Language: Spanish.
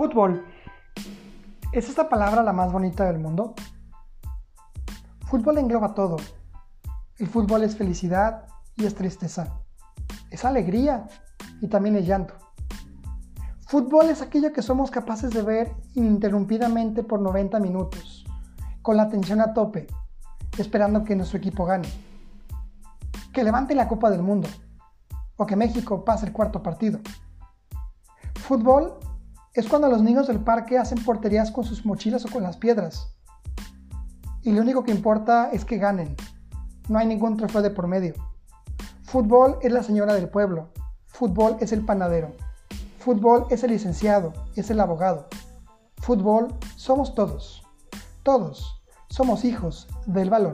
Fútbol. ¿Es esta palabra la más bonita del mundo? Fútbol engloba todo. El fútbol es felicidad y es tristeza. Es alegría y también es llanto. Fútbol es aquello que somos capaces de ver ininterrumpidamente por 90 minutos, con la atención a tope, esperando que nuestro equipo gane. Que levante la Copa del Mundo o que México pase el cuarto partido. Fútbol es cuando los niños del parque hacen porterías con sus mochilas o con las piedras. Y lo único que importa es que ganen. No hay ningún trofeo de por medio. Fútbol es la señora del pueblo. Fútbol es el panadero. Fútbol es el licenciado, es el abogado. Fútbol somos todos. Todos somos hijos del balón.